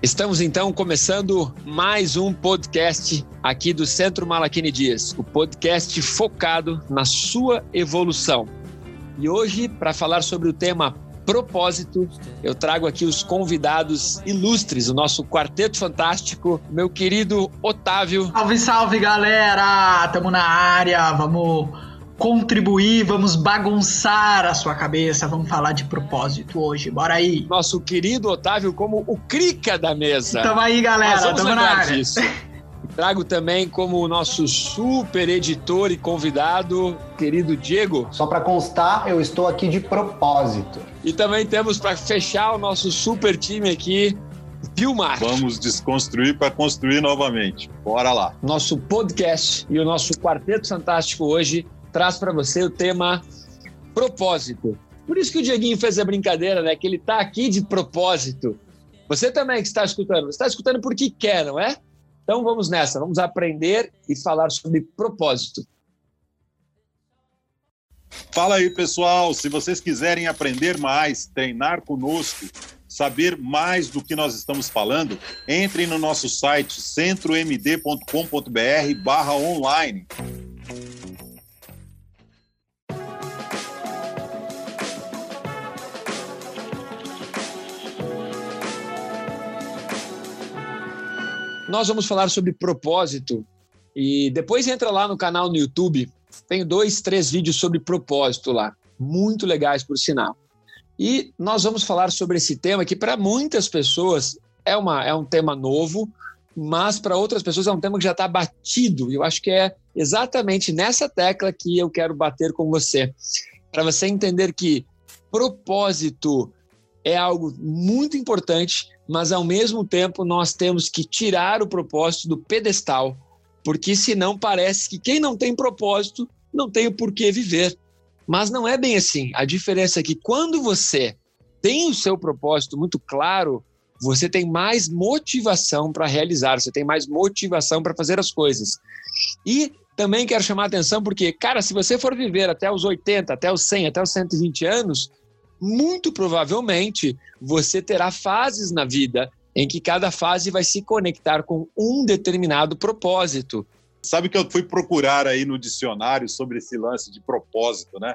Estamos então começando mais um podcast aqui do Centro Malaquini Dias, o podcast focado na sua evolução. E hoje, para falar sobre o tema propósito, eu trago aqui os convidados ilustres, o nosso quarteto fantástico, meu querido Otávio. Salve, salve, galera! Tamo na área, vamos contribuir, vamos bagunçar a sua cabeça, vamos falar de propósito hoje. Bora aí. Nosso querido Otávio como o crica da mesa. Tamo aí, galera, tamo na área. Disso. Trago também como o nosso super editor e convidado, querido Diego. Só para constar, eu estou aqui de propósito. E também temos para fechar o nosso super time aqui, Vilmar. Vamos desconstruir para construir novamente. Bora lá. Nosso podcast e o nosso Quarteto Fantástico hoje traz para você o tema propósito. Por isso que o Dieguinho fez a brincadeira, né? Que ele está aqui de propósito. Você também que está escutando, você está escutando porque quer, não é? Então vamos nessa, vamos aprender e falar sobre propósito. Fala aí, pessoal. Se vocês quiserem aprender mais, treinar conosco, saber mais do que nós estamos falando, entrem no nosso site centromd.com.br/online. Nós vamos falar sobre propósito e depois entra lá no canal no YouTube. Tem dois, três vídeos sobre propósito lá, muito legais por sinal. E nós vamos falar sobre esse tema que para muitas pessoas é, uma, é um tema novo, mas para outras pessoas é um tema que já está batido. E eu acho que é exatamente nessa tecla que eu quero bater com você, para você entender que propósito é algo muito importante mas ao mesmo tempo nós temos que tirar o propósito do pedestal, porque senão parece que quem não tem propósito não tem o porquê viver. Mas não é bem assim. A diferença é que quando você tem o seu propósito muito claro, você tem mais motivação para realizar, você tem mais motivação para fazer as coisas. E também quero chamar a atenção porque, cara, se você for viver até os 80, até os 100, até os 120 anos, muito provavelmente você terá fases na vida em que cada fase vai se conectar com um determinado propósito. Sabe que eu fui procurar aí no dicionário sobre esse lance de propósito, né?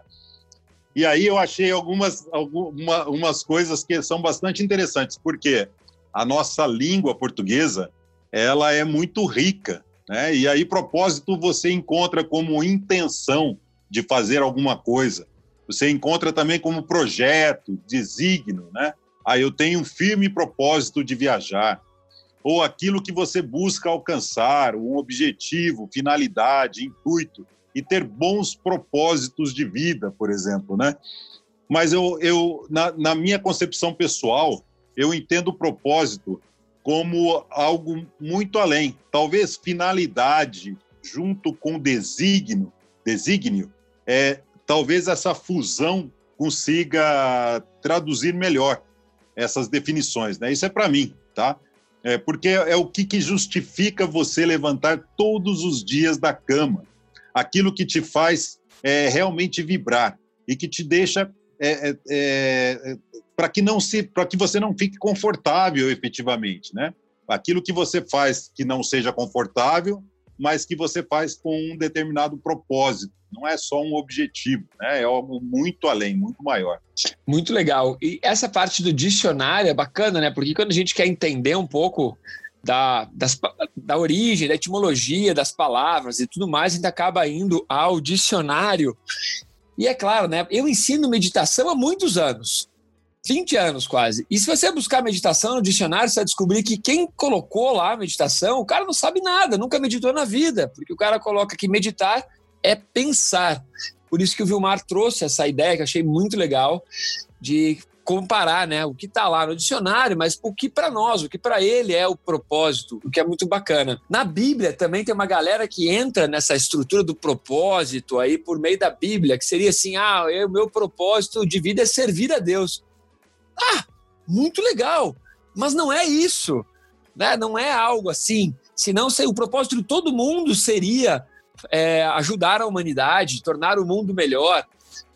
E aí eu achei algumas, algumas coisas que são bastante interessantes, porque a nossa língua portuguesa ela é muito rica, né? E aí propósito você encontra como intenção de fazer alguma coisa, você encontra também como projeto, desígnio, né? Aí eu tenho um firme propósito de viajar. Ou aquilo que você busca alcançar, um objetivo, finalidade, intuito, e ter bons propósitos de vida, por exemplo, né? Mas eu, eu na, na minha concepção pessoal, eu entendo o propósito como algo muito além. Talvez finalidade junto com desígnio, desígnio é talvez essa fusão consiga traduzir melhor essas definições. Né? Isso é para mim, tá? É porque é o que, que justifica você levantar todos os dias da cama, aquilo que te faz é, realmente vibrar e que te deixa é, é, é para que não se, para que você não fique confortável efetivamente, né? Aquilo que você faz que não seja confortável, mas que você faz com um determinado propósito não é só um objetivo, né? é algo muito além, muito maior. Muito legal. E essa parte do dicionário é bacana, né? Porque quando a gente quer entender um pouco da, das, da origem, da etimologia das palavras e tudo mais, a gente acaba indo ao dicionário. E é claro, né? Eu ensino meditação há muitos anos. 20 anos quase. E se você buscar meditação no dicionário, você vai descobrir que quem colocou lá a meditação, o cara não sabe nada, nunca meditou na vida, porque o cara coloca que meditar é pensar. Por isso que o Vilmar trouxe essa ideia que eu achei muito legal de comparar, né, o que está lá no dicionário, mas o que para nós, o que para ele é o propósito, o que é muito bacana. Na Bíblia também tem uma galera que entra nessa estrutura do propósito aí por meio da Bíblia, que seria assim, ah, o meu propósito de vida é servir a Deus. Ah, muito legal, mas não é isso, né? Não é algo assim. Senão, o propósito de todo mundo seria é, ajudar a humanidade, tornar o mundo melhor.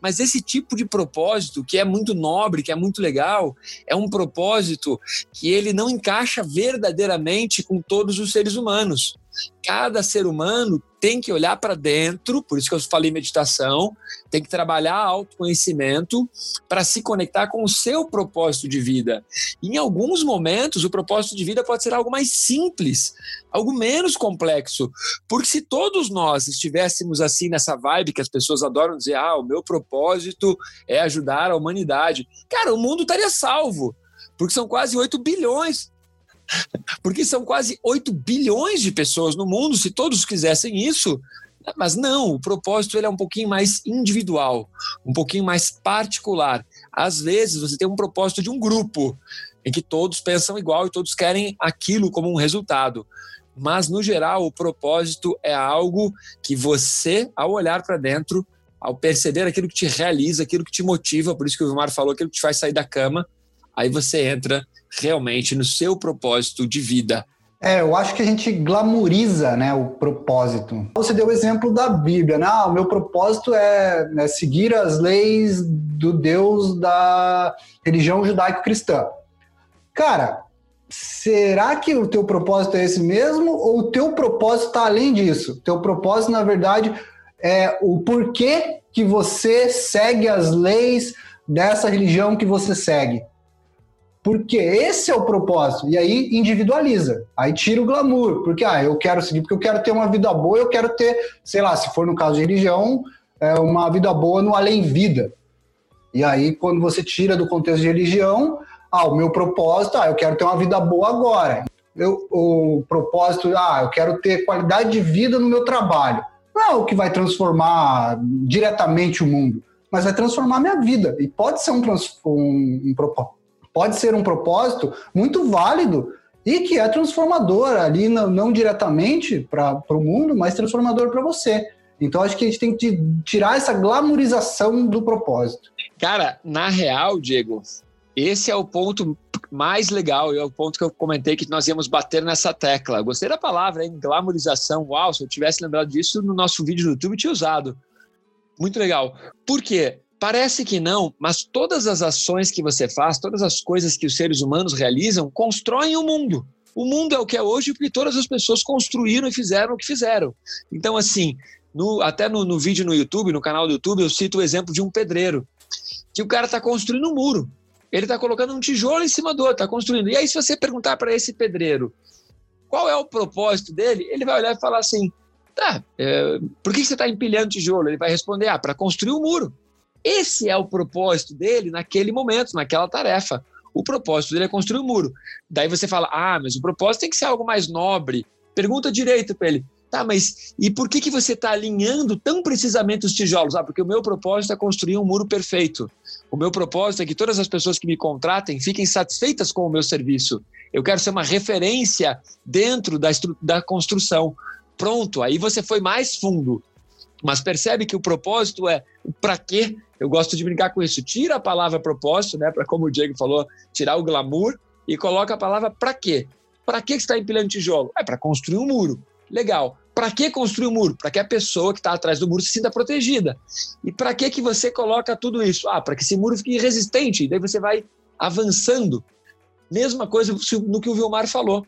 Mas esse tipo de propósito, que é muito nobre, que é muito legal, é um propósito que ele não encaixa verdadeiramente com todos os seres humanos. Cada ser humano tem que olhar para dentro, por isso que eu falei meditação, tem que trabalhar autoconhecimento para se conectar com o seu propósito de vida. Em alguns momentos, o propósito de vida pode ser algo mais simples, algo menos complexo. Porque se todos nós estivéssemos assim nessa vibe que as pessoas adoram dizer, ah, o meu propósito é ajudar a humanidade, cara, o mundo estaria salvo. Porque são quase 8 bilhões porque são quase 8 bilhões de pessoas no mundo, se todos quisessem isso. Mas não, o propósito ele é um pouquinho mais individual, um pouquinho mais particular. Às vezes você tem um propósito de um grupo, em que todos pensam igual e todos querem aquilo como um resultado. Mas, no geral, o propósito é algo que você, ao olhar para dentro, ao perceber aquilo que te realiza, aquilo que te motiva, por isso que o Vilmar falou, aquilo que te faz sair da cama, aí você entra realmente no seu propósito de vida. É, eu acho que a gente glamoriza né, o propósito. Você deu o exemplo da Bíblia, né? Ah, o meu propósito é né, seguir as leis do Deus da religião judaico-cristã. Cara, será que o teu propósito é esse mesmo ou o teu propósito está além disso? O teu propósito, na verdade, é o porquê que você segue as leis dessa religião que você segue. Porque esse é o propósito. E aí individualiza. Aí tira o glamour. Porque, ah, eu quero seguir, porque eu quero ter uma vida boa, eu quero ter, sei lá, se for no caso de religião, é uma vida boa no além-vida. E aí, quando você tira do contexto de religião, ah, o meu propósito, ah, eu quero ter uma vida boa agora. Eu, o propósito, ah, eu quero ter qualidade de vida no meu trabalho. Não é o que vai transformar diretamente o mundo, mas vai transformar a minha vida. E pode ser um, um, um propósito pode ser um propósito muito válido e que é transformador ali, não, não diretamente para o mundo, mas transformador para você. Então acho que a gente tem que tirar essa glamorização do propósito. Cara, na real, Diego, esse é o ponto mais legal e é o ponto que eu comentei que nós íamos bater nessa tecla. Gostei da palavra, hein? Glamorização. Uau, se eu tivesse lembrado disso no nosso vídeo no YouTube, tinha usado. Muito legal. Por quê? Parece que não, mas todas as ações que você faz, todas as coisas que os seres humanos realizam, constroem o mundo. O mundo é o que é hoje porque todas as pessoas construíram e fizeram o que fizeram. Então, assim, no, até no, no, vídeo no YouTube, no canal do YouTube, eu cito o exemplo de um pedreiro, que o cara está construindo um muro. Ele está colocando um tijolo em cima do outro, está construindo. E aí, se você perguntar para esse pedreiro qual é o propósito dele, ele vai olhar e falar assim: tá, é, por que você está empilhando tijolo? Ele vai responder: ah, para construir um muro. Esse é o propósito dele naquele momento, naquela tarefa. O propósito dele é construir um muro. Daí você fala: ah, mas o propósito tem que ser algo mais nobre. Pergunta direito para ele: tá, mas e por que, que você está alinhando tão precisamente os tijolos? Ah, porque o meu propósito é construir um muro perfeito. O meu propósito é que todas as pessoas que me contratem fiquem satisfeitas com o meu serviço. Eu quero ser uma referência dentro da, da construção. Pronto, aí você foi mais fundo. Mas percebe que o propósito é para quê? Eu gosto de brincar com isso. Tira a palavra propósito, né? Para como o Diego falou, tirar o glamour e coloca a palavra para quê? Para que está empilhando tijolo? É para construir um muro. Legal. Para que construir um muro? Para que a pessoa que está atrás do muro se sinta protegida. E para que que você coloca tudo isso? Ah, para que esse muro fique resistente. E daí você vai avançando. Mesma coisa no que o Vilmar falou.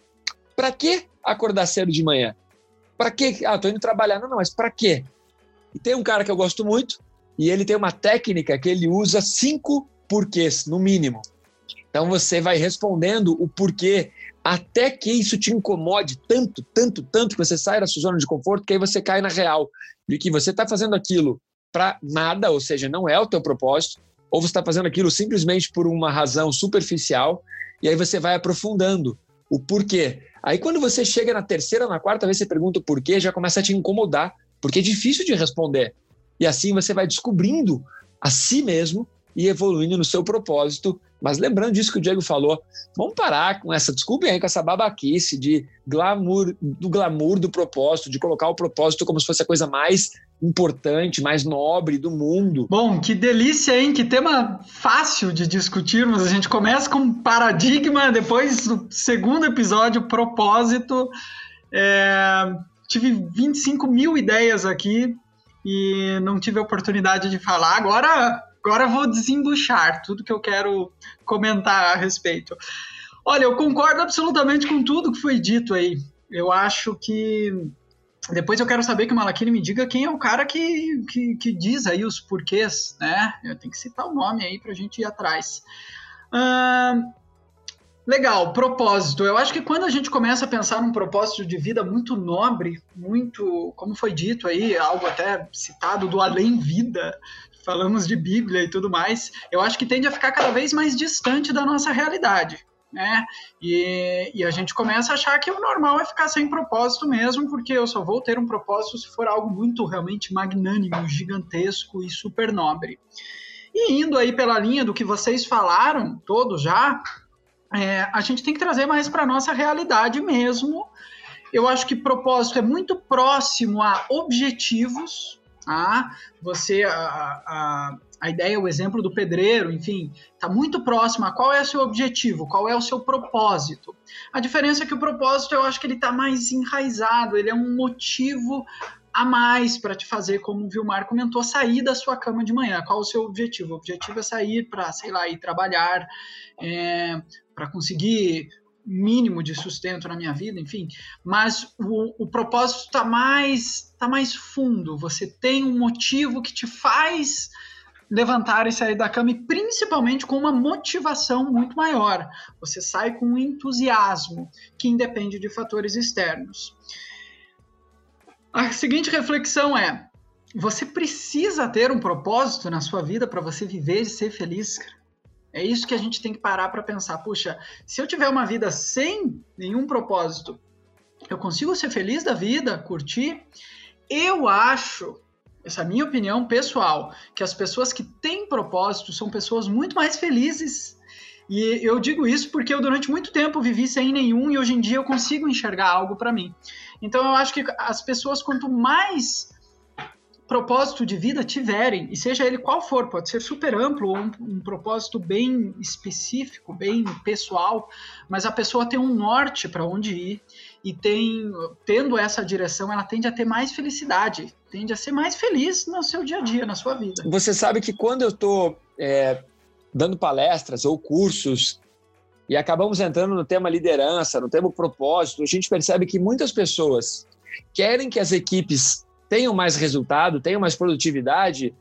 Para que acordar cedo de manhã? Para que? Ah, estou indo trabalhar. Não, não, mas para quê? E tem um cara que eu gosto muito, e ele tem uma técnica que ele usa cinco porquês, no mínimo. Então você vai respondendo o porquê até que isso te incomode tanto, tanto, tanto que você sai da sua zona de conforto, que aí você cai na real de que você está fazendo aquilo para nada, ou seja, não é o teu propósito, ou você está fazendo aquilo simplesmente por uma razão superficial, e aí você vai aprofundando o porquê. Aí quando você chega na terceira, na quarta vez você pergunta o porquê, já começa a te incomodar, porque é difícil de responder. E assim você vai descobrindo a si mesmo e evoluindo no seu propósito. Mas lembrando disso que o Diego falou, vamos parar com essa, desculpem aí, com essa babaquice de glamour, do glamour do propósito, de colocar o propósito como se fosse a coisa mais importante, mais nobre do mundo. Bom, que delícia, hein? Que tema fácil de discutirmos. A gente começa com paradigma, depois do segundo episódio, propósito. É, tive 25 mil ideias aqui e não tive a oportunidade de falar. Agora, agora vou desembuchar tudo que eu quero comentar a respeito. Olha, eu concordo absolutamente com tudo que foi dito aí. Eu acho que depois eu quero saber que o Malakini me diga quem é o cara que, que, que, diz aí os porquês, né? Eu tenho que citar o nome aí para a gente ir atrás. Uh, legal, propósito. Eu acho que quando a gente começa a pensar num propósito de vida muito nobre, muito, como foi dito aí, algo até citado do além-vida, falamos de Bíblia e tudo mais, eu acho que tende a ficar cada vez mais distante da nossa realidade né? E, e, a gente começa a achar que o normal é ficar sem propósito mesmo, porque eu só vou ter um propósito se for algo muito realmente magnânimo, gigantesco e super nobre. E indo aí pela linha do que vocês falaram, todos já, é, a gente tem que trazer mais para nossa realidade mesmo. Eu acho que propósito é muito próximo a objetivos, tá? Você, a, a a ideia, o exemplo do pedreiro, enfim, está muito próximo a qual é o seu objetivo, qual é o seu propósito. A diferença é que o propósito eu acho que ele está mais enraizado, ele é um motivo a mais para te fazer, como o Vilmar comentou, sair da sua cama de manhã. Qual o seu objetivo? O objetivo é sair para, sei lá, ir trabalhar, é, para conseguir mínimo de sustento na minha vida, enfim. Mas o, o propósito está mais, tá mais fundo. Você tem um motivo que te faz levantar e sair da cama, e principalmente com uma motivação muito maior. Você sai com um entusiasmo que independe de fatores externos. A seguinte reflexão é: você precisa ter um propósito na sua vida para você viver e ser feliz? É isso que a gente tem que parar para pensar. Puxa, se eu tiver uma vida sem nenhum propósito, eu consigo ser feliz da vida, curtir? Eu acho essa é a minha opinião pessoal, que as pessoas que têm propósito são pessoas muito mais felizes. E eu digo isso porque eu durante muito tempo vivi sem nenhum e hoje em dia eu consigo enxergar algo para mim. Então eu acho que as pessoas quanto mais propósito de vida tiverem, e seja ele qual for, pode ser super amplo ou um, um, propósito bem específico, bem pessoal, mas a pessoa tem um norte para onde ir e tem tendo essa direção, ela tende a ter mais felicidade, tende a ser mais feliz no seu dia a dia, na sua vida. Você sabe que quando eu estou é, dando palestras ou cursos e acabamos entrando no tema liderança, no tema propósito, a gente percebe que muitas pessoas querem que as equipes tenham mais resultado, tenham mais produtividade,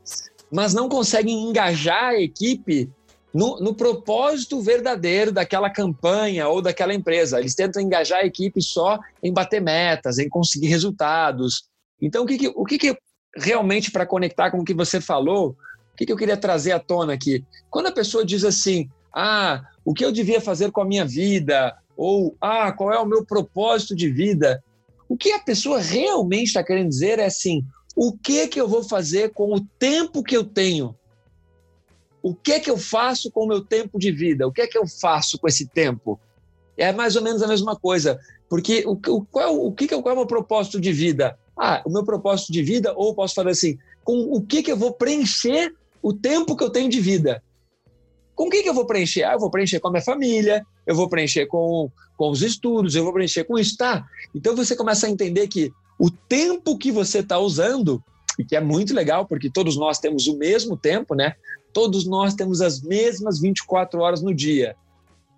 mas não conseguem engajar a equipe no, no, propósito verdadeiro daquela campanha ou daquela empresa. Eles tentam engajar a equipe só em bater metas, em conseguir resultados. Então, o que, que o que, que realmente, para conectar com o que você falou, que, que eu queria trazer à tona aqui? Quando a pessoa diz assim, ah, o que eu devia fazer com a minha vida? Ou, ah, qual é o meu propósito de vida? O que a pessoa realmente está querendo dizer é assim: o que que eu vou fazer com o tempo que eu tenho? O que que eu faço com o meu tempo de vida? O que que eu faço com esse tempo? É mais ou menos a mesma coisa, porque o, o, qual, o que, que qual é o meu propósito de vida? Ah, o meu propósito de vida, ou posso falar assim, com o que, que eu vou preencher o tempo que eu tenho de vida? Com o que, que eu vou preencher? Ah, eu vou preencher com a minha família, eu vou preencher com, com os estudos, eu vou preencher com isso, tá? Então você começa a entender que o tempo que você está usando, e que é muito legal, porque todos nós temos o mesmo tempo, né? Todos nós temos as mesmas 24 horas no dia.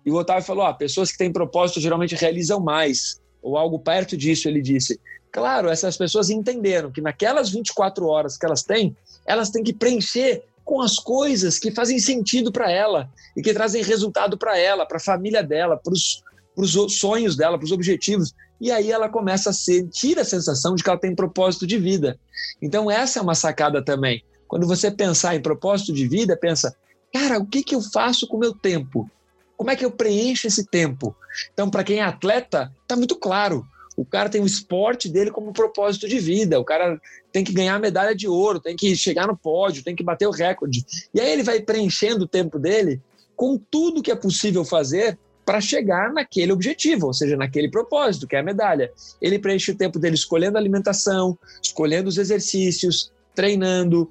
E o Otávio falou: ah, pessoas que têm propósito geralmente realizam mais, ou algo perto disso, ele disse. Claro, essas pessoas entenderam que naquelas 24 horas que elas têm, elas têm que preencher com as coisas que fazem sentido para ela e que trazem resultado para ela, para a família dela, para os sonhos dela, para os objetivos. E aí ela começa a sentir a sensação de que ela tem propósito de vida. Então, essa é uma sacada também. Quando você pensar em propósito de vida, pensa, cara, o que, que eu faço com o meu tempo? Como é que eu preencho esse tempo? Então, para quem é atleta, está muito claro. O cara tem o esporte dele como propósito de vida. O cara tem que ganhar medalha de ouro, tem que chegar no pódio, tem que bater o recorde. E aí ele vai preenchendo o tempo dele com tudo que é possível fazer para chegar naquele objetivo, ou seja, naquele propósito, que é a medalha. Ele preenche o tempo dele escolhendo a alimentação, escolhendo os exercícios, treinando,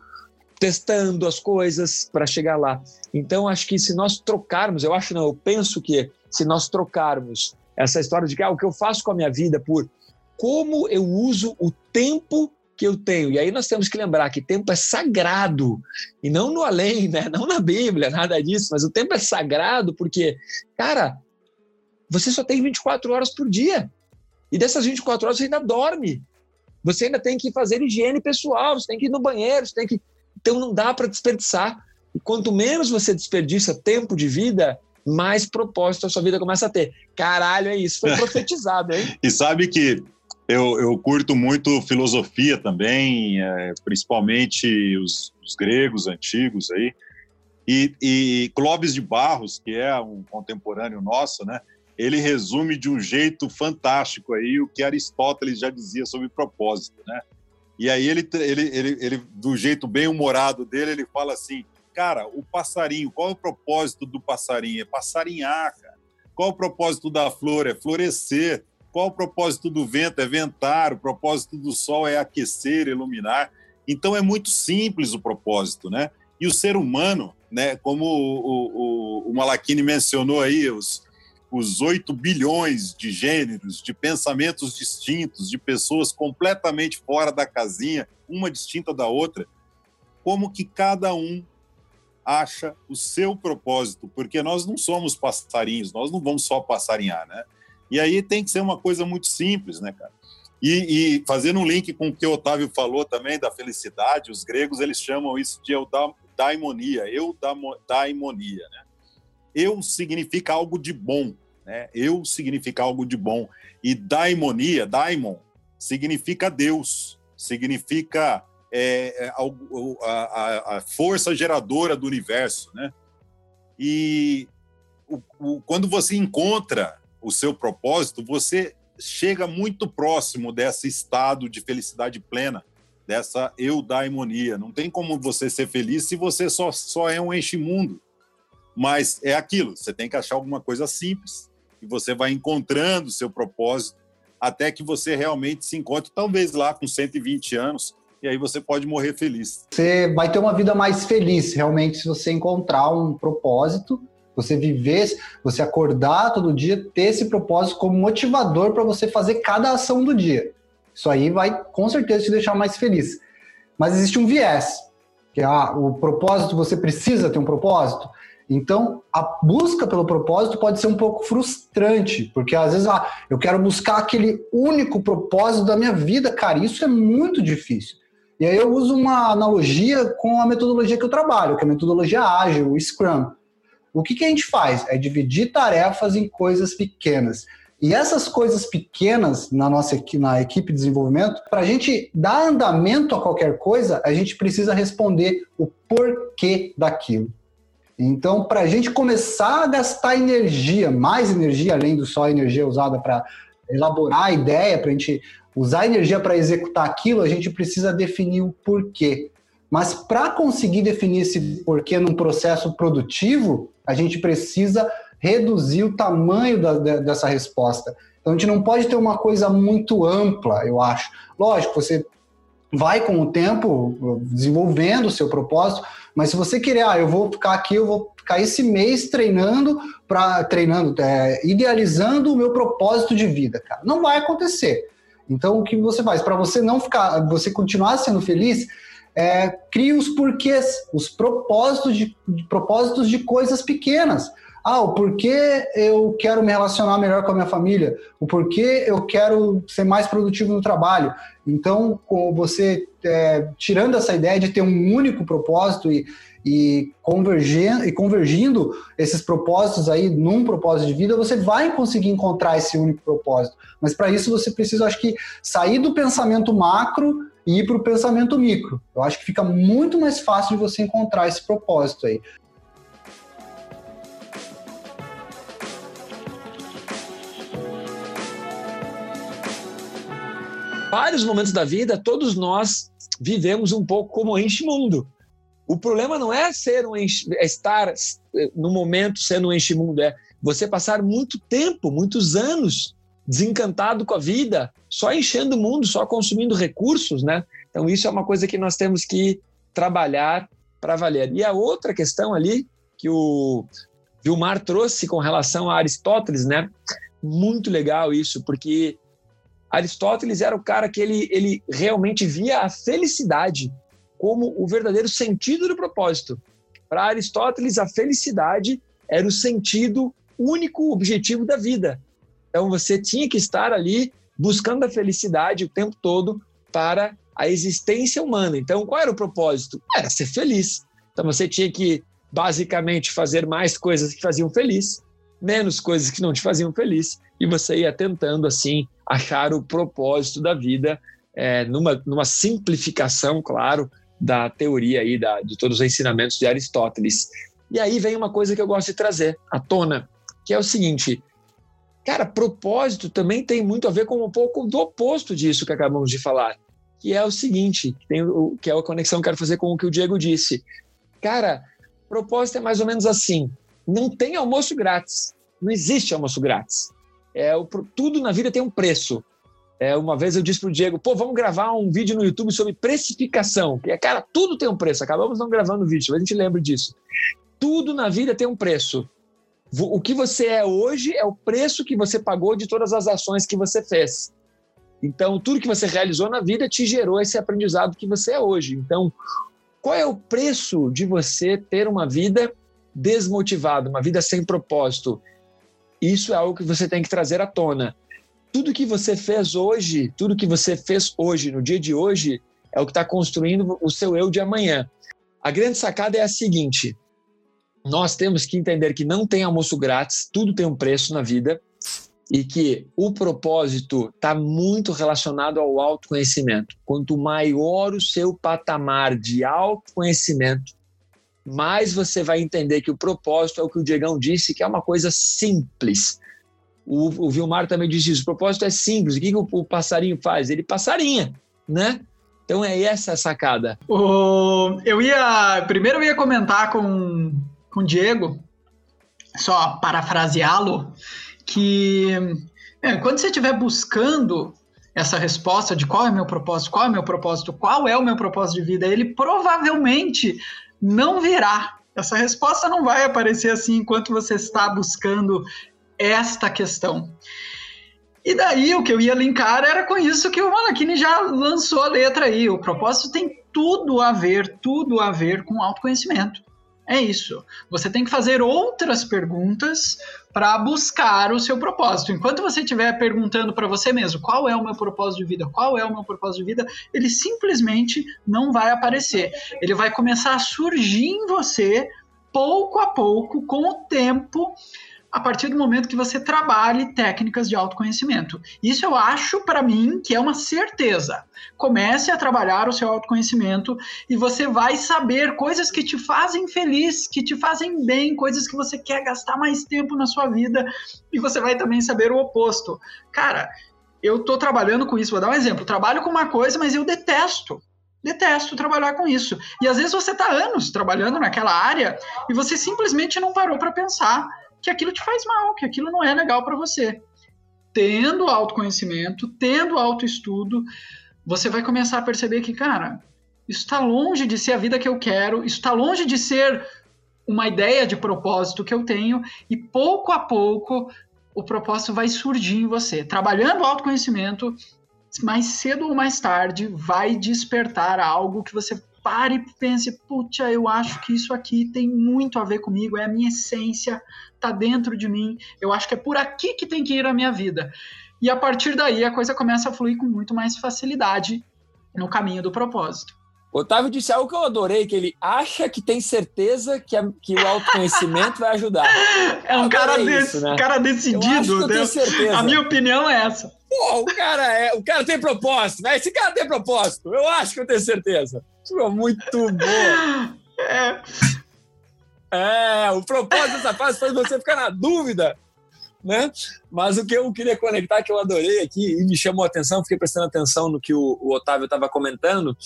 testando as coisas para chegar lá. Então, acho que se nós trocarmos, eu acho não, eu penso que se nós trocarmos essa história de que ah, o que eu faço com a minha vida por como eu uso o tempo que eu tenho. E aí nós temos que lembrar que tempo é sagrado, e não no além, né? não na Bíblia, nada disso, mas o tempo é sagrado porque, cara, você só tem 24 horas por dia. E dessas 24 horas você ainda dorme. Você ainda tem que fazer higiene pessoal, você tem que ir no banheiro, você tem que. Então não dá para desperdiçar. E quanto menos você desperdiça tempo de vida, mais propósito a sua vida começa a ter. Caralho, é isso. Foi profetizado, hein? e sabe que eu, eu curto muito filosofia também, é, principalmente os, os, gregos antigos aí. E, e Clóvis de Barros, que é um contemporâneo nosso, né? Ele resume de um jeito fantástico aí o que Aristóteles já dizia sobre propósito, né? E aí ele, ele, ele, ele do jeito bem humorado dele, ele fala assim, cara, o passarinho, qual é o propósito do passarinho? É passarinhar, cara. Qual é o propósito da flor? É florescer. Qual o propósito do vento? É ventar. O propósito do sol é aquecer, iluminar. Então é muito simples o propósito, né? E o ser humano, né? Como o, o, o Malachini mencionou aí, os, os 8 bilhões de gêneros, de pensamentos distintos, de pessoas completamente fora da casinha, uma distinta da outra, como que cada um acha o seu propósito, porque nós não somos passarinhos, nós não vamos só passarinhar, né? E aí tem que ser uma coisa muito simples, né, cara? E, e fazendo um link com o que o Otávio falou também da felicidade, os gregos eles chamam isso de eudaimonia, eudaimonia, né? Eu significa algo de bom, né? Eu significa algo de bom. E daimonia, daimon, significa Deus, significa é, é a, a, força geradora do universo, né? E o, o, quando você encontra o seu propósito, você chega muito próximo desse estado de felicidade plena, dessa eudaimonia. Não tem como você ser feliz se você só, só é um enche-mundo. Mas é aquilo, você tem que achar alguma coisa simples e você vai encontrando o seu propósito até que você realmente se encontre, talvez lá com 120 anos, e aí você pode morrer feliz. Você vai ter uma vida mais feliz, realmente, se você encontrar um propósito você viver, você acordar todo dia, ter esse propósito como motivador para você fazer cada ação do dia. Isso aí vai com certeza te deixar mais feliz. Mas existe um viés, que é ah, o propósito, você precisa ter um propósito. Então, a busca pelo propósito pode ser um pouco frustrante, porque às vezes ah, eu quero buscar aquele único propósito da minha vida, cara, isso é muito difícil. E aí eu uso uma analogia com a metodologia que eu trabalho, que é a metodologia ágil, o Scrum. O que, que a gente faz? É dividir tarefas em coisas pequenas. E essas coisas pequenas na nossa na equipe de desenvolvimento, para a gente dar andamento a qualquer coisa, a gente precisa responder o porquê daquilo. Então, para a gente começar a gastar energia, mais energia, além do só energia usada para elaborar a ideia, para a gente usar energia para executar aquilo, a gente precisa definir o porquê. Mas para conseguir definir esse porquê num processo produtivo, a gente precisa reduzir o tamanho da, dessa resposta. Então a gente não pode ter uma coisa muito ampla, eu acho. Lógico, você vai com o tempo desenvolvendo o seu propósito, mas se você querer, ah, eu vou ficar aqui, eu vou ficar esse mês treinando para treinando, é, idealizando o meu propósito de vida, cara, não vai acontecer. Então o que você faz para você não ficar, você continuar sendo feliz, é, cria os porquês, os propósitos de, de, propósitos de coisas pequenas. Ah, o porquê eu quero me relacionar melhor com a minha família, o porquê eu quero ser mais produtivo no trabalho. Então, você é, tirando essa ideia de ter um único propósito e, e, e convergindo esses propósitos aí num propósito de vida, você vai conseguir encontrar esse único propósito. Mas para isso você precisa, acho que, sair do pensamento macro e ir para o pensamento micro. Eu acho que fica muito mais fácil de você encontrar esse propósito aí. Vários momentos da vida, todos nós vivemos um pouco como enche-mundo. O problema não é ser um enche, é estar no momento sendo um enche-mundo, é você passar muito tempo, muitos anos desencantado com a vida, só enchendo o mundo, só consumindo recursos, né? Então isso é uma coisa que nós temos que trabalhar para valer. E a outra questão ali que o Vilmar trouxe com relação a Aristóteles, né? Muito legal isso, porque Aristóteles era o cara que ele, ele realmente via a felicidade como o verdadeiro sentido do propósito. Para Aristóteles, a felicidade era o sentido único objetivo da vida. Então você tinha que estar ali buscando a felicidade o tempo todo para a existência humana. Então, qual era o propósito? Era ser feliz. Então você tinha que basicamente fazer mais coisas que faziam feliz, menos coisas que não te faziam feliz, e você ia tentando assim achar o propósito da vida é, numa, numa simplificação, claro, da teoria aí da, de todos os ensinamentos de Aristóteles. E aí vem uma coisa que eu gosto de trazer à tona, que é o seguinte: cara, propósito também tem muito a ver com um pouco do oposto disso que acabamos de falar, que é o seguinte, que, o, que é a conexão que eu quero fazer com o que o Diego disse. Cara, propósito é mais ou menos assim: não tem almoço grátis, não existe almoço grátis. É, o, tudo na vida tem um preço. É, uma vez eu disse para o Diego, pô, vamos gravar um vídeo no YouTube sobre precificação. Que é, cara, tudo tem um preço. Acabamos não gravando o vídeo, mas a gente lembra disso. Tudo na vida tem um preço. O que você é hoje é o preço que você pagou de todas as ações que você fez. Então, tudo que você realizou na vida te gerou esse aprendizado que você é hoje. Então, qual é o preço de você ter uma vida desmotivada, uma vida sem propósito? Isso é algo que você tem que trazer à tona. Tudo que você fez hoje, tudo que você fez hoje, no dia de hoje, é o que está construindo o seu eu de amanhã. A grande sacada é a seguinte: nós temos que entender que não tem almoço grátis, tudo tem um preço na vida e que o propósito está muito relacionado ao autoconhecimento. Quanto maior o seu patamar de autoconhecimento, mais você vai entender que o propósito é o que o Diegão disse, que é uma coisa simples. O, o Vilmar também disse isso, o propósito é simples. O que, que o, o, passarinho faz? Ele passarinha, né? Então é essa a sacada. O, eu ia. Primeiro eu ia comentar com, com o Diego, só parafraseá-lo, que é, quando você estiver buscando essa resposta de qual é meu propósito, qual é meu propósito, qual é o meu propósito de vida, ele provavelmente não virá. Essa resposta não vai aparecer assim enquanto você está buscando esta questão. E daí o que eu ia linkar era com isso que o Malakini já lançou a letra aí. O propósito tem tudo a ver, tudo a ver com autoconhecimento. É isso. Você tem que fazer outras perguntas para buscar o seu propósito. Enquanto você estiver perguntando para você mesmo qual é o meu propósito de vida, qual é o meu propósito de vida, ele simplesmente não vai aparecer. Ele vai começar a surgir em você pouco a pouco, com o tempo, a partir do momento que você trabalhe técnicas de autoconhecimento. Isso eu acho, para mim, que é uma certeza. Comece a trabalhar o seu autoconhecimento e você vai saber coisas que te fazem feliz, que te fazem bem, coisas que você quer gastar mais tempo na sua vida, e você vai também saber o oposto. Cara, eu estou trabalhando com isso, vou dar um exemplo. trabalho com uma coisa, mas eu detesto detesto trabalhar com isso. E às vezes você está anos trabalhando naquela área e você simplesmente não parou para pensar que aquilo te faz mal, que aquilo não é legal para você. Tendo autoconhecimento, tendo autoestudo, você vai começar a perceber que, cara, isso está longe de ser a vida que eu quero, isso está longe de ser uma ideia de propósito que eu tenho, e pouco a pouco o propósito vai surgir em você. Trabalhando o autoconhecimento, mais cedo ou mais tarde, vai despertar algo que você pare e pense, putz, eu acho que isso aqui tem muito a ver comigo, é a minha essência, tá dentro de mim, eu acho que é por aqui que tem que ir a minha vida. E a partir daí a coisa começa a fluir com muito mais facilidade no caminho do propósito. Otávio disse algo que eu adorei, que ele acha que tem certeza que, a, que o autoconhecimento vai ajudar. É um cara, desse, isso, né? cara decidido. Eu, eu tenho certeza. A minha opinião é essa. Pô, o cara, é, o cara tem propósito, né? Esse cara tem propósito. Eu acho que eu tenho certeza. Isso é muito bom. É. É, o propósito dessa fase foi você ficar na dúvida, né? Mas o que eu queria conectar, que eu adorei aqui e me chamou a atenção, fiquei prestando atenção no que o, o Otávio estava comentando,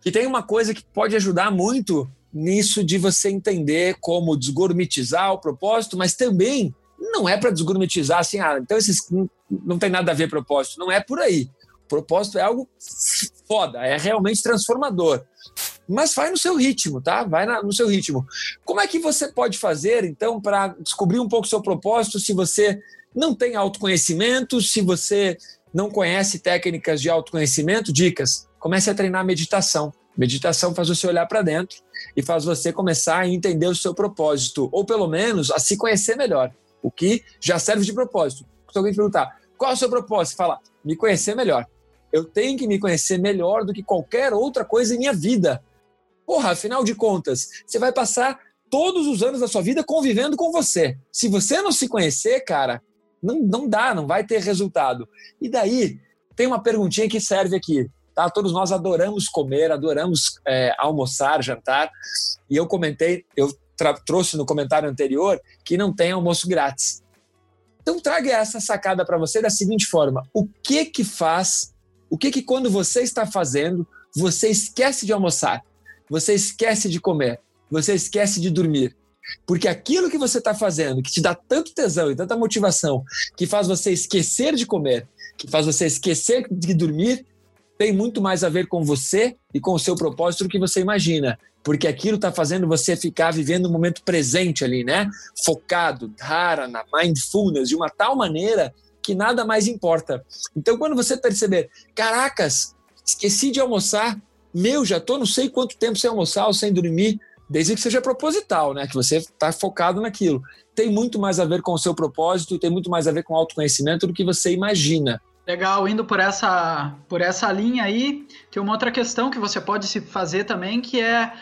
que tem uma coisa que pode ajudar muito nisso de você entender como desgourmetizar o propósito, mas também não é para desgourmetizar assim, ah, então esses não, não tem nada a ver propósito, não é por aí. O propósito é algo foda, é realmente transformador. Mas vai no seu ritmo, tá? Vai na, no seu ritmo. Como é que você pode fazer, então, para descobrir um pouco o seu propósito se você não tem autoconhecimento, se você não conhece técnicas de autoconhecimento, dicas. Comece a treinar meditação. Meditação faz você olhar para dentro e faz você começar a entender o seu propósito, ou pelo menos a se conhecer melhor, o que já serve de propósito. Se alguém te perguntar qual é o seu propósito, fala, me conhecer melhor. Eu tenho que me conhecer melhor do que qualquer outra coisa em minha vida. Porra, afinal de contas, você vai passar todos os anos da sua vida convivendo com você. Se você não se conhecer, cara, não, não dá, não vai ter resultado. E daí, tem uma perguntinha que serve aqui. Tá? Todos nós adoramos comer, adoramos é, almoçar, jantar. E eu comentei, eu trouxe no comentário anterior que não tem almoço grátis. Então traga essa sacada para você da seguinte forma: o que que faz, o que que quando você está fazendo, você esquece de almoçar, você esquece de comer, você esquece de dormir, porque aquilo que você está fazendo, que te dá tanto tesão e tanta motivação, que faz você esquecer de comer, que faz você esquecer de dormir, tem muito mais a ver com você e com o seu propósito do que você imagina. Porque aquilo está fazendo você ficar vivendo o momento presente ali, né? Focado, na mindfulness, de uma tal maneira que nada mais importa. Então, quando você perceber, caracas, esqueci de almoçar, meu, já tô não sei quanto tempo sem almoçar ou sem dormir, desde que seja proposital, né? Que você está focado naquilo. Tem muito mais a ver com o seu propósito tem muito mais a ver com autoconhecimento do que você imagina. Legal, indo por essa, por essa linha aí, tem uma outra questão que você pode se fazer também, que é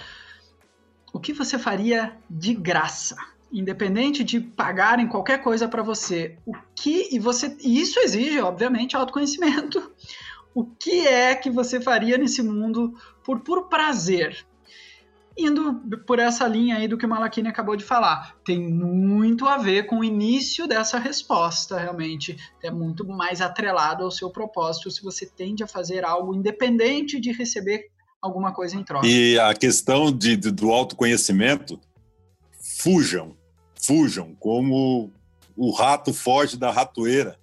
o que você faria de graça? Independente de pagarem qualquer coisa para você, o que e você e isso exige, obviamente, autoconhecimento. O que é que você faria nesse mundo por puro prazer? indo por essa linha aí do que o Malakini acabou de falar. Tem muito a ver com o início dessa resposta, realmente. É muito mais atrelado ao seu propósito se você tende a fazer algo independente de receber alguma coisa em troca. E a questão de, de do autoconhecimento, fujam, fujam, como o rato foge da ratoeira.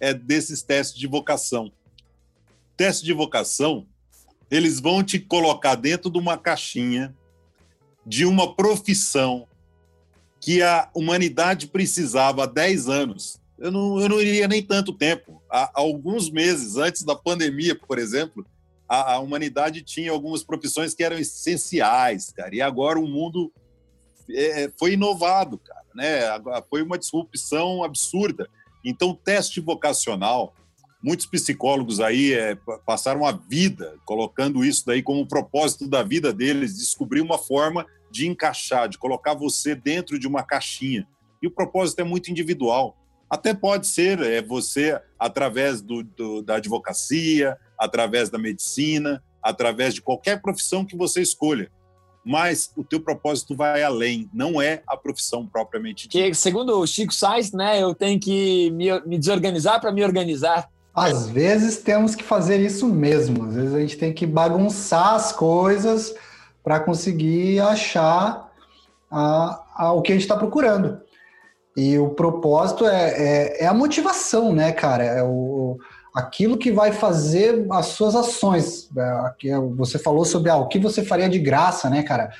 É desses testes de vocação. Teste de vocação eles vão te colocar dentro de uma caixinha de uma profissão que a humanidade precisava há 10 anos. Eu não, eu não iria nem tanto tempo. Há, alguns meses antes da pandemia, por exemplo, a, a, humanidade tinha algumas profissões que eram essenciais, cara. E agora o mundo é, foi inovado, cara. Né? Foi uma disrupção absurda. Então, o teste vocacional muitos psicólogos aí é, passaram a vida colocando isso daí como propósito da vida deles, descobrir uma forma de encaixar, de colocar você dentro de uma caixinha. E o propósito é muito individual. Até pode ser é, você, através do, do, da advocacia, através da medicina, através de qualquer profissão que você escolha. Mas o teu propósito vai além, não é a profissão propriamente dita. Que, segundo o Chico Sainz, né, eu tenho que me, me desorganizar para me organizar. Às vezes temos que fazer isso mesmo. Às vezes a gente tem que bagunçar as coisas para conseguir achar a, a, o que a gente está procurando. E o propósito é, é, é, a motivação, né, cara? É o, aquilo que vai fazer as suas ações. É, você falou sobre ah, o que você faria de graça, né, cara?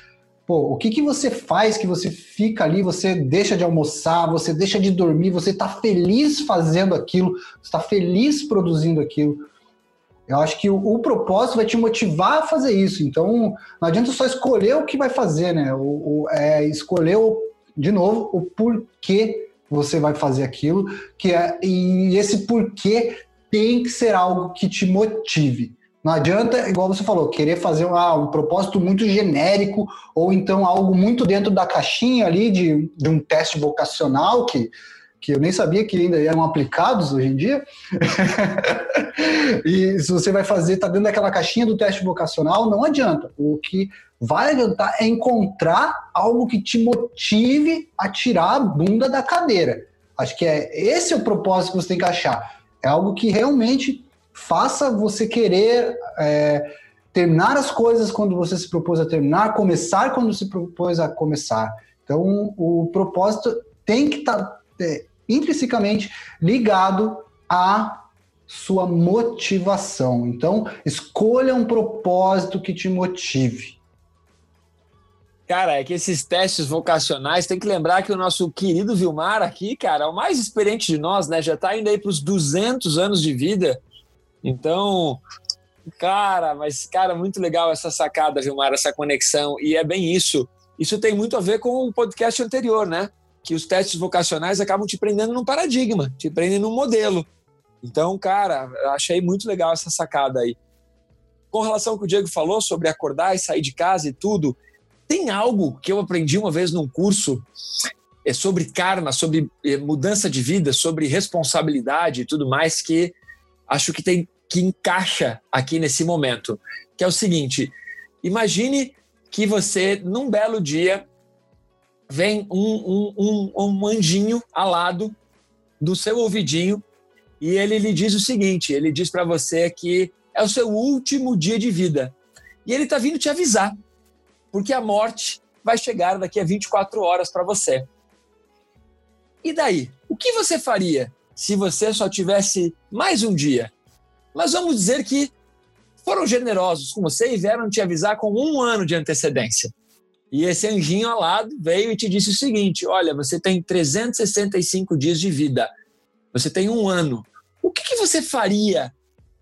Pô, o que, que você faz que você fica ali, você deixa de almoçar, você deixa de dormir, você está feliz fazendo aquilo, está feliz produzindo aquilo. Eu acho que o, o, propósito vai te motivar a fazer isso. Então, não adianta só escolher o que vai fazer, né? O, o é escolher, o, de novo, o porquê você vai fazer aquilo, que é, e esse porquê tem que ser algo que te motive. Não adianta, igual você falou, querer fazer ah, um propósito muito genérico ou então algo muito dentro da caixinha ali de, de um teste vocacional que, que eu nem sabia que ainda eram aplicados hoje em dia. e se você vai fazer, tá dentro daquela caixinha do teste vocacional, não adianta. O que vai adiantar é encontrar algo que te motive a tirar a bunda da cadeira. Acho que é esse é o propósito que você tem que achar. É algo que realmente faça você querer é, terminar as coisas quando você se propôs a terminar, começar quando se propôs a começar. Então, o propósito tem que estar tá, é, intrinsecamente ligado à sua motivação. Então, escolha um propósito que te motive. Cara, é que esses testes vocacionais, tem que lembrar que o nosso querido Vilmar aqui, cara, é o mais experiente de nós, né? Já está indo aí para os 200 anos de vida. Então, cara, mas, cara, muito legal essa sacada, Vilmar, essa conexão. E é bem isso. Isso tem muito a ver com o podcast anterior, né? Que os testes vocacionais acabam te prendendo num paradigma, te prendem num modelo. Então, cara, achei muito legal essa sacada aí. Com relação ao que o Diego falou sobre acordar e sair de casa e tudo, tem algo que eu aprendi uma vez num curso é sobre karma, sobre é, mudança de vida, sobre responsabilidade e tudo mais que acho que tem que encaixa aqui nesse momento, que é o seguinte: imagine que você num belo dia vem um, um, um, um anjinho alado do seu ouvidinho e ele lhe diz o seguinte: ele diz para você que é o seu último dia de vida e ele está vindo te avisar porque a morte vai chegar daqui a 24 horas para você. E daí? O que você faria se você só tivesse mais um dia? Mas vamos dizer que foram generosos com você e vieram te avisar com um ano de antecedência. E esse anjinho ao lado veio e te disse o seguinte: olha, você tem 365 dias de vida, você tem um ano. O que, que você faria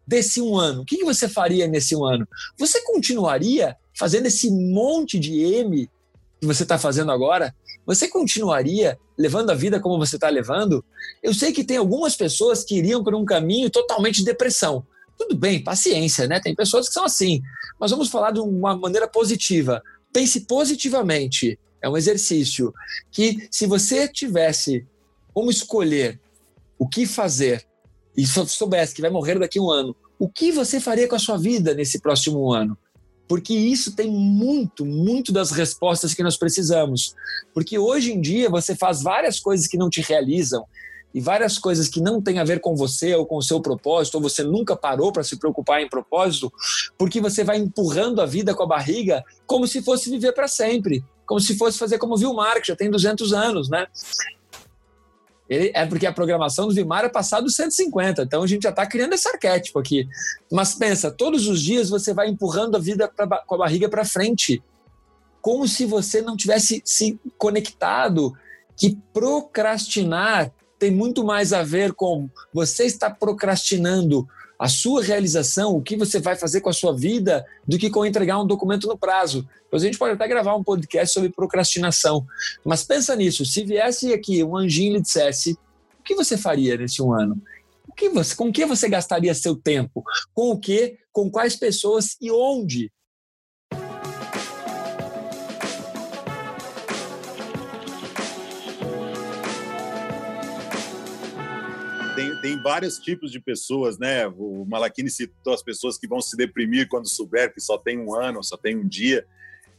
desse um ano? O que, que você faria nesse um ano? Você continuaria fazendo esse monte de M que você está fazendo agora, você continuaria levando a vida como você está levando? Eu sei que tem algumas pessoas que iriam por um caminho totalmente de depressão. Tudo bem, paciência, né? Tem pessoas que são assim. Mas vamos falar de uma maneira positiva. Pense positivamente. É um exercício que, se você tivesse como escolher o que fazer e soubesse que vai morrer daqui a um ano, o que você faria com a sua vida nesse próximo ano? Porque isso tem muito, muito das respostas que nós precisamos. Porque hoje em dia você faz várias coisas que não te realizam e várias coisas que não têm a ver com você ou com o seu propósito, ou você nunca parou para se preocupar em propósito, porque você vai empurrando a vida com a barriga como se fosse viver para sempre, como se fosse fazer como Vilmar, que já tem 200 anos, né? Ele, é porque a programação do Vimar é passar dos 150, então a gente já está criando esse arquétipo aqui. Mas pensa, todos os dias você vai empurrando a vida pra, com a barriga para frente, como se você não tivesse se conectado. Que procrastinar tem muito mais a ver com você está procrastinando a sua realização, o que você vai fazer com a sua vida, do que com entregar um documento no prazo. Depois a gente pode até gravar um podcast sobre procrastinação. Mas pensa nisso, se viesse aqui um anjinho e dissesse, o que você faria nesse um ano? O que você, com que você gastaria seu tempo? Com o que? Com quais pessoas e onde? Tem vários tipos de pessoas, né? O Malakini citou as pessoas que vão se deprimir quando souber que só tem um ano, só tem um dia.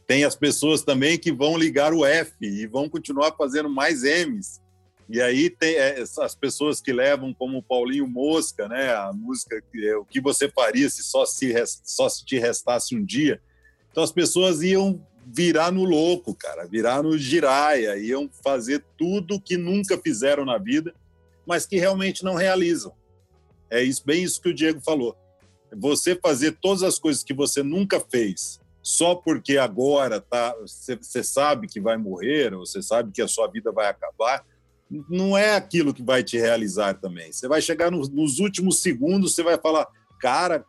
Tem as pessoas também que vão ligar o F e vão continuar fazendo mais M's. E aí tem é, as pessoas que levam como Paulinho Mosca, né? A música é o que você faria se só se só se te restasse um dia. Então as pessoas iam virar no louco, cara, virar no giraia, iam fazer tudo que nunca fizeram na vida mas que realmente não realizam. É isso, bem isso que o Diego falou. Você fazer todas as coisas que você nunca fez só porque agora tá, você sabe que vai morrer, ou você sabe que a sua vida vai acabar, não é aquilo que vai te realizar também. Você vai chegar nos, nos últimos segundos, você vai falar, cara,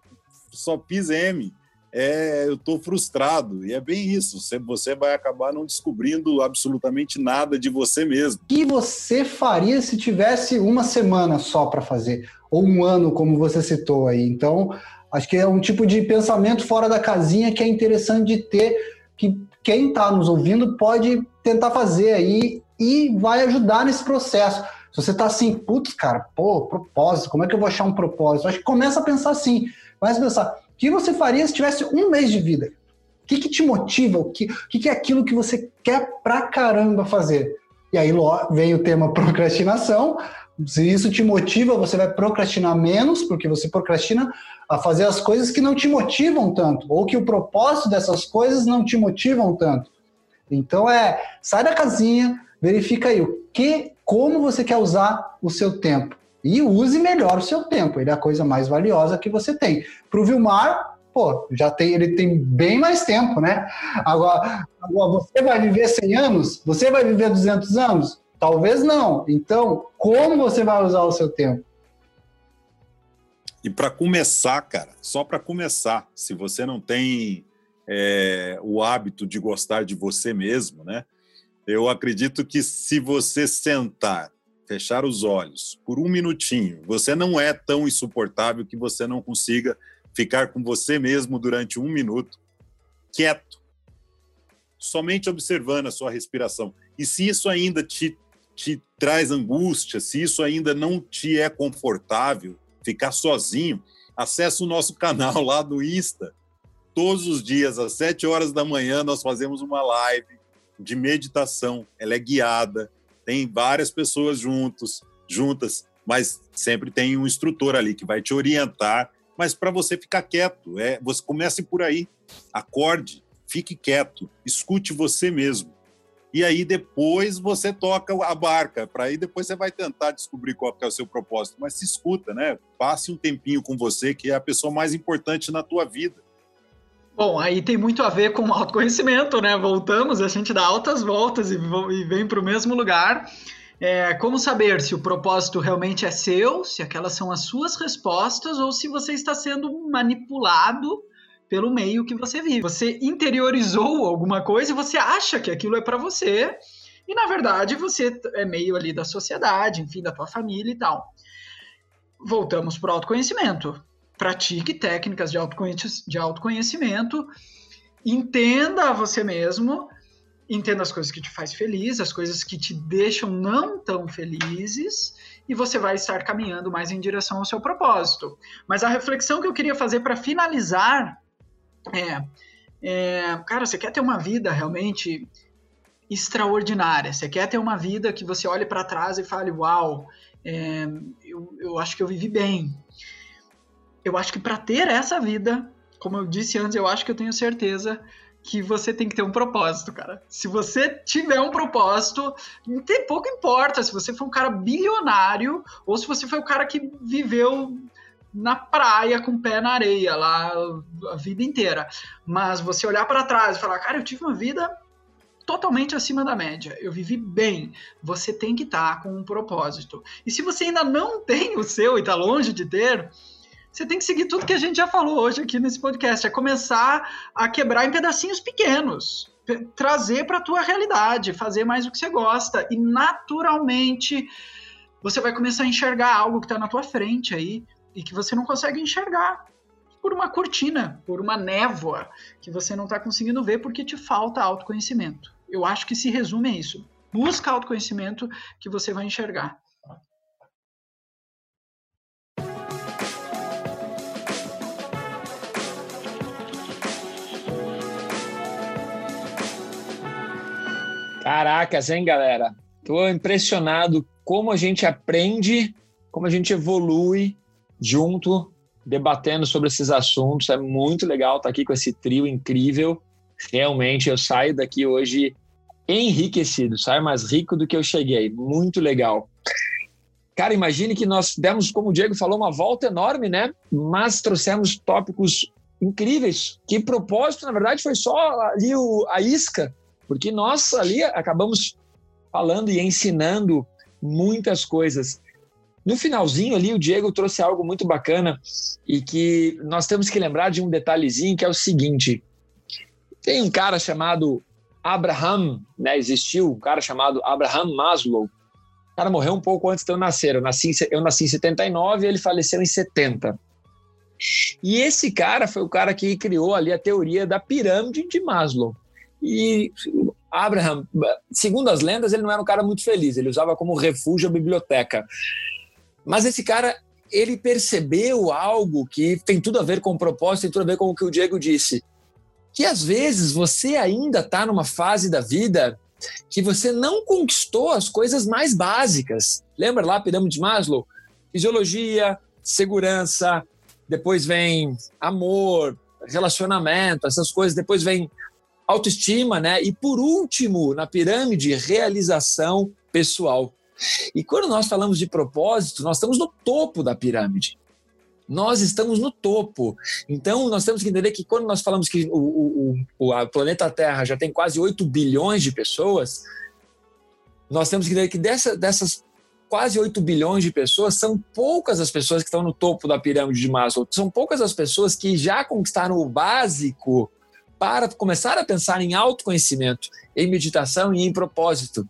só fiz M é, eu estou frustrado. E é bem isso. Você, vai acabar não descobrindo absolutamente nada de você mesmo. O que você faria se tivesse uma semana só para fazer? Ou um ano, como você citou aí? Então, acho que é um tipo de pensamento fora da casinha que é interessante de ter, que quem está nos ouvindo pode tentar fazer aí e vai ajudar nesse processo. Se você está assim, putz, cara, pô, propósito, como é que eu vou achar um propósito? Acho que começa a pensar assim, começa a pensar, que você faria se tivesse um mês de vida? O que, que te motiva? O que, o que é aquilo que você quer pra caramba fazer? E aí vem o tema procrastinação. Se isso te motiva, você vai procrastinar menos, porque você procrastina a fazer as coisas que não te motivam tanto, ou que o propósito dessas coisas não te motivam tanto. Então é, sai da casinha, verifica aí o que, como você quer usar o seu tempo e use melhor o seu tempo. Ele é a coisa mais valiosa que você tem. Para o Vilmar, pô, já tem, ele tem bem mais tempo, né? Agora, agora, você vai viver 100 anos? Você vai viver 200 anos? Talvez não. Então, como você vai usar o seu tempo? E para começar, cara, só para começar, se você não tem é, o hábito de gostar de você mesmo, né? Eu acredito que se você sentar, fechar os olhos por um minutinho, você não é tão insuportável que você não consiga ficar com você mesmo durante um minuto, quieto, somente observando a sua respiração. E se isso ainda te, te traz angústia, se isso ainda não te é confortável, ficar sozinho, acesse o nosso canal lá do Insta. Todos os dias, às 7 horas da manhã, nós fazemos uma live de meditação. Ela é guiada, tem várias pessoas juntos, juntas, mas sempre tem um instrutor ali que vai te orientar. Mas para você ficar quieto, é, você comece por aí. Acorde, fique quieto, escute você mesmo. E aí depois você toca a barca, para aí depois você vai tentar descobrir qual é o seu propósito, mas se escuta, né? Passe um tempinho com você, que é a pessoa mais importante na tua vida. Bom, aí tem muito a ver com autoconhecimento, né? Voltamos, a gente dá altas voltas e, e vem para o mesmo lugar. É, como saber se o propósito realmente é seu, se aquelas são as suas respostas ou se você está sendo manipulado pelo meio que você vive. Você interiorizou alguma coisa e você acha que aquilo é para você, e na verdade você é meio ali da sociedade, enfim, da tua família e tal. Voltamos para o autoconhecimento. Pratique técnicas de, de autoconhecimento, entenda você mesmo, entenda as coisas que te faz feliz, as coisas que te deixam não tão felizes, e você vai estar caminhando mais em direção ao seu propósito. Mas a reflexão que eu queria fazer para finalizar é, é, cara, você quer ter uma vida realmente extraordinária. Você quer ter uma vida que você olhe para trás e fale, uau, é, eu, eu acho que eu vivi bem. Eu acho que para ter essa vida, como eu disse antes, eu acho que eu tenho certeza que você tem que ter um propósito, cara. Se você tiver um propósito, pouco importa se você for um cara bilionário ou se você foi o cara que viveu na praia com o pé na areia lá a vida inteira. Mas você olhar para trás e falar, cara, eu tive uma vida totalmente acima da média. Eu vivi bem. Você tem que estar tá com um propósito. E se você ainda não tem o seu e está longe de ter, você tem que seguir tudo que a gente já falou hoje aqui nesse podcast. É começar a quebrar em pedacinhos pequenos. Trazer para a tua realidade, fazer mais o que você gosta. E naturalmente você vai começar a enxergar algo que está na tua frente aí, e que você não consegue enxergar por uma cortina, por uma névoa que você não está conseguindo ver porque te falta autoconhecimento. Eu acho que se resume a isso. Busca autoconhecimento que você vai enxergar. Caracas, hein, galera? Tô impressionado como a gente aprende, como a gente evolui junto, debatendo sobre esses assuntos. É muito legal estar aqui com esse trio incrível. Realmente, eu saio daqui hoje enriquecido, saio mais rico do que eu cheguei. Muito legal. Cara, imagine que nós demos, como o Diego falou, uma volta enorme, né? Mas trouxemos tópicos incríveis. Que propósito, na verdade, foi só ali o, a isca, porque nós ali acabamos falando e ensinando muitas coisas. No finalzinho ali, o Diego trouxe algo muito bacana e que nós temos que lembrar de um detalhezinho que é o seguinte: tem um cara chamado Abraham, né? Existiu um cara chamado Abraham Maslow. O cara morreu um pouco antes de eu nascer. Eu nasci, eu nasci em 79 e ele faleceu em 70. E esse cara foi o cara que criou ali a teoria da pirâmide de Maslow. E Abraham, segundo as lendas, ele não era um cara muito feliz. Ele usava como refúgio a biblioteca. Mas esse cara, ele percebeu algo que tem tudo a ver com o propósito, tem tudo a ver com o que o Diego disse. Que às vezes você ainda está numa fase da vida que você não conquistou as coisas mais básicas. Lembra lá a pirâmide de Maslow? Fisiologia, segurança, depois vem amor, relacionamento, essas coisas, depois vem autoestima, né? E por último, na pirâmide, realização pessoal. E quando nós falamos de propósito, nós estamos no topo da pirâmide. Nós estamos no topo. Então, nós temos que entender que quando nós falamos que o, o, o planeta Terra já tem quase 8 bilhões de pessoas, nós temos que entender que dessa, dessas quase 8 bilhões de pessoas, são poucas as pessoas que estão no topo da pirâmide de Maslow. São poucas as pessoas que já conquistaram o básico para começar a pensar em autoconhecimento, em meditação e em propósito.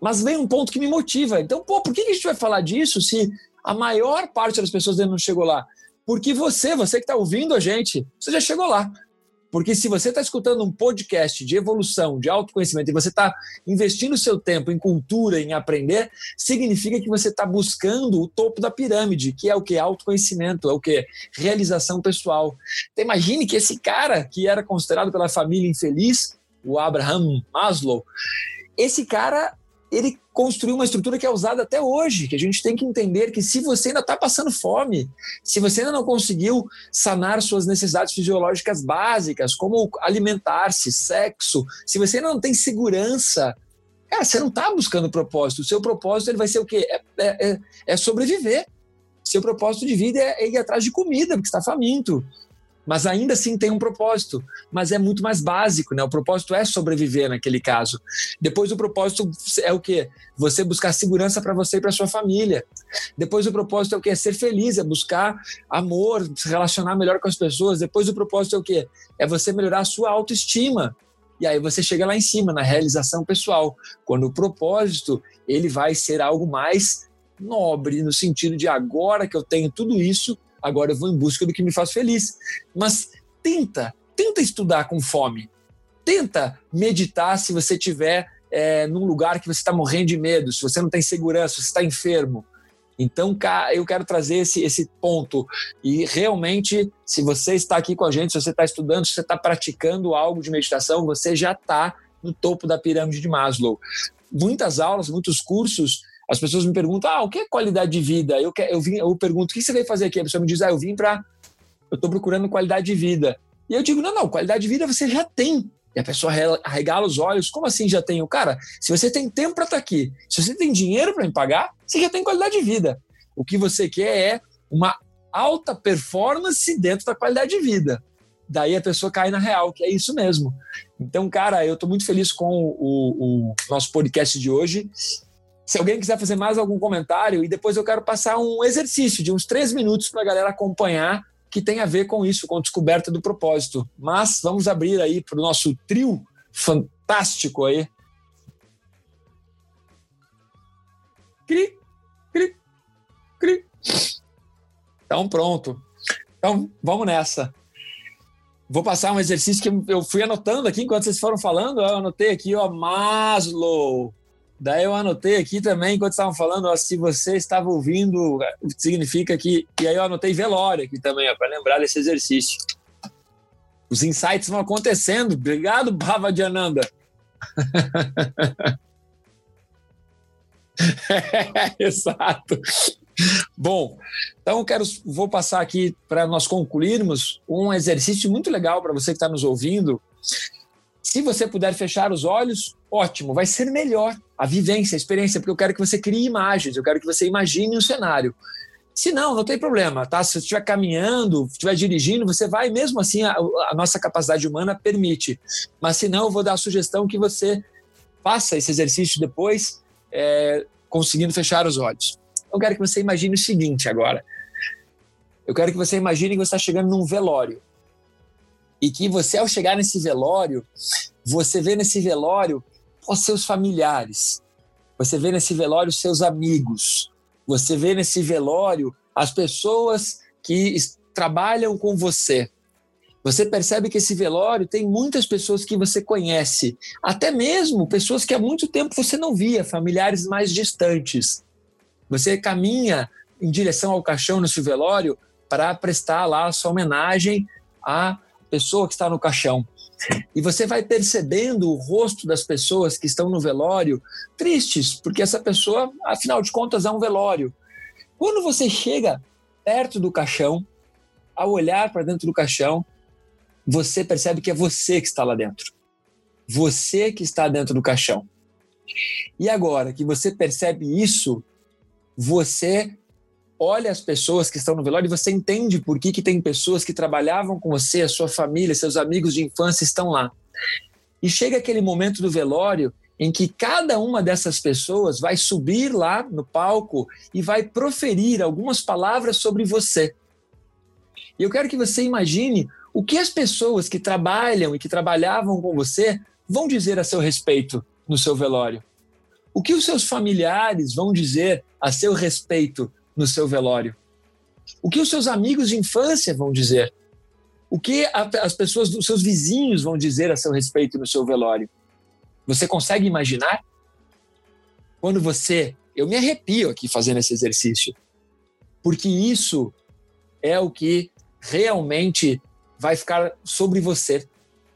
Mas vem um ponto que me motiva. Então, pô, por que a gente vai falar disso se a maior parte das pessoas ainda não chegou lá? Porque você, você que está ouvindo a gente, você já chegou lá. Porque se você está escutando um podcast de evolução, de autoconhecimento, e você está investindo seu tempo em cultura, em aprender, significa que você está buscando o topo da pirâmide, que é o que? Autoconhecimento, é o que? Realização pessoal. Então, imagine que esse cara, que era considerado pela família infeliz, o Abraham Maslow, esse cara ele construiu uma estrutura que é usada até hoje, que a gente tem que entender que se você ainda está passando fome, se você ainda não conseguiu sanar suas necessidades fisiológicas básicas, como alimentar-se, sexo, se você ainda não tem segurança, cara, você não está buscando propósito. O seu propósito ele vai ser o quê? É, é, é, é sobreviver. Seu propósito de vida é, é ir atrás de comida, porque está faminto mas ainda assim tem um propósito, mas é muito mais básico, né? O propósito é sobreviver naquele caso. Depois o propósito é o quê? Você buscar segurança para você e para sua família. Depois o propósito é o quê? É ser feliz, é buscar amor, se relacionar melhor com as pessoas. Depois o propósito é o quê? É você melhorar a sua autoestima. E aí você chega lá em cima na realização pessoal, quando o propósito ele vai ser algo mais nobre no sentido de agora que eu tenho tudo isso, agora eu vou em busca do que me faz feliz. Mas tenta, tenta estudar com fome. Tenta meditar se você estiver é, num lugar que você está morrendo de medo, se você não tem segurança, se você está enfermo. Então, eu quero trazer esse, esse ponto. E realmente, se você está aqui com a gente, se você está estudando, se você está praticando algo de meditação, você já está no topo da pirâmide de Maslow. Muitas aulas, muitos cursos as pessoas me perguntam, ah, o que é qualidade de vida? Eu, eu, vim, eu pergunto, o que você veio fazer aqui? A pessoa me diz, ah, eu vim para... Eu estou procurando qualidade de vida. E eu digo, não, não, qualidade de vida você já tem. E a pessoa arregala os olhos, como assim já tenho? Cara, se você tem tempo para estar tá aqui, se você tem dinheiro para me pagar, você já tem qualidade de vida. O que você quer é uma alta performance dentro da qualidade de vida. Daí a pessoa cai na real, que é isso mesmo. Então, cara, eu estou muito feliz com o, o, nosso podcast de hoje. Se alguém quiser fazer mais algum comentário, e depois eu quero passar um exercício de uns três minutos para a galera acompanhar, que tem a ver com isso, com a descoberta do propósito. Mas vamos abrir aí para o nosso trio fantástico aí. Cri, cri, cri. Então, pronto. Então, vamos nessa. Vou passar um exercício que eu fui anotando aqui enquanto vocês foram falando. Eu anotei aqui, ó, Maslow. Daí eu anotei aqui também, enquanto estavam falando, ó, se você estava ouvindo, significa que. E aí eu anotei velório aqui também, para lembrar desse exercício. Os insights vão acontecendo. Obrigado, Bhava de Ananda. é, exato. Bom, então quero, vou passar aqui para nós concluirmos um exercício muito legal para você que está nos ouvindo. Se você puder fechar os olhos, ótimo, vai ser melhor a vivência, a experiência, porque eu quero que você crie imagens, eu quero que você imagine um cenário. Se não, não tem problema, tá? Se você estiver caminhando, estiver dirigindo, você vai, mesmo assim, a, a, nossa capacidade humana permite. Mas se não, eu vou dar a sugestão que você faça esse exercício depois, é, conseguindo fechar os olhos. Eu quero que você imagine o seguinte agora. Eu quero que você imagine que você está chegando num velório. E que você, ao chegar nesse velório, você vê nesse velório os seus familiares, você vê nesse velório seus amigos, você vê nesse velório as pessoas que trabalham com você. Você percebe que esse velório tem muitas pessoas que você conhece, até mesmo pessoas que há muito tempo você não via, familiares mais distantes. Você caminha em direção ao caixão nesse velório para prestar lá a sua homenagem à pessoa que está no caixão. E você vai percebendo o rosto das pessoas que estão no velório tristes, porque essa pessoa, afinal de contas, é um velório. Quando você chega perto do caixão, ao olhar para dentro do caixão, você percebe que é você que está lá dentro. Você que está dentro do caixão. E agora que você percebe isso, você olha as pessoas que estão no velório e você entende por que, que tem pessoas que trabalhavam com você, a sua família, seus amigos de infância estão lá. E chega aquele momento do velório em que cada uma dessas pessoas vai subir lá no palco e vai proferir algumas palavras sobre você. E eu quero que você imagine o que as pessoas que trabalham e que trabalhavam com você vão dizer a seu respeito no seu velório. O que os seus familiares vão dizer a seu respeito no seu velório? O que os seus amigos de infância vão dizer? O que a, as pessoas dos seus vizinhos vão dizer a seu respeito no seu velório? Você consegue imaginar? Quando você. Eu me arrepio aqui fazendo esse exercício, porque isso é o que realmente vai ficar sobre você.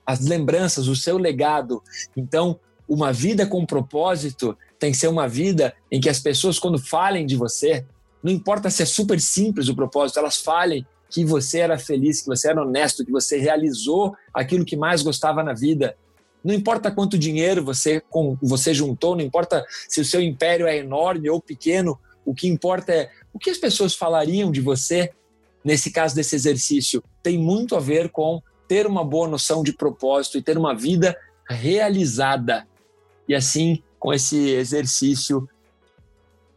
As lembranças, o seu legado. Então, uma vida com propósito tem que ser uma vida em que as pessoas, quando falem de você, não importa se é super simples o propósito, elas falem que você era feliz, que você era honesto, que você realizou aquilo que mais gostava na vida. Não importa quanto dinheiro você, com, você juntou, não importa se o seu império é enorme ou pequeno, o que importa é o que as pessoas falariam de você nesse caso desse exercício. Tem muito a ver com ter uma boa noção de propósito e ter uma vida realizada. E assim, com esse exercício,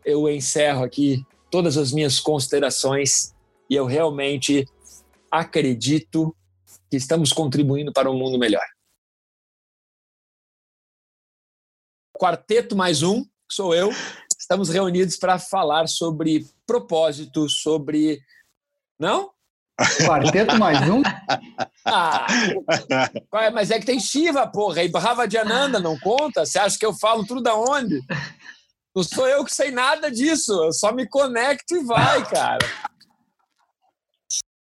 eu encerro aqui todas as minhas considerações e eu realmente acredito que estamos contribuindo para um mundo melhor. Quarteto mais um, sou eu. Estamos reunidos para falar sobre propósito, sobre. Não? Quarteto mais um? Ah, é? mas é que tem Shiva, porra. E Ananda não conta? Você acha que eu falo tudo da onde? Não sou eu que sei nada disso. Eu só me conecto e vai, cara.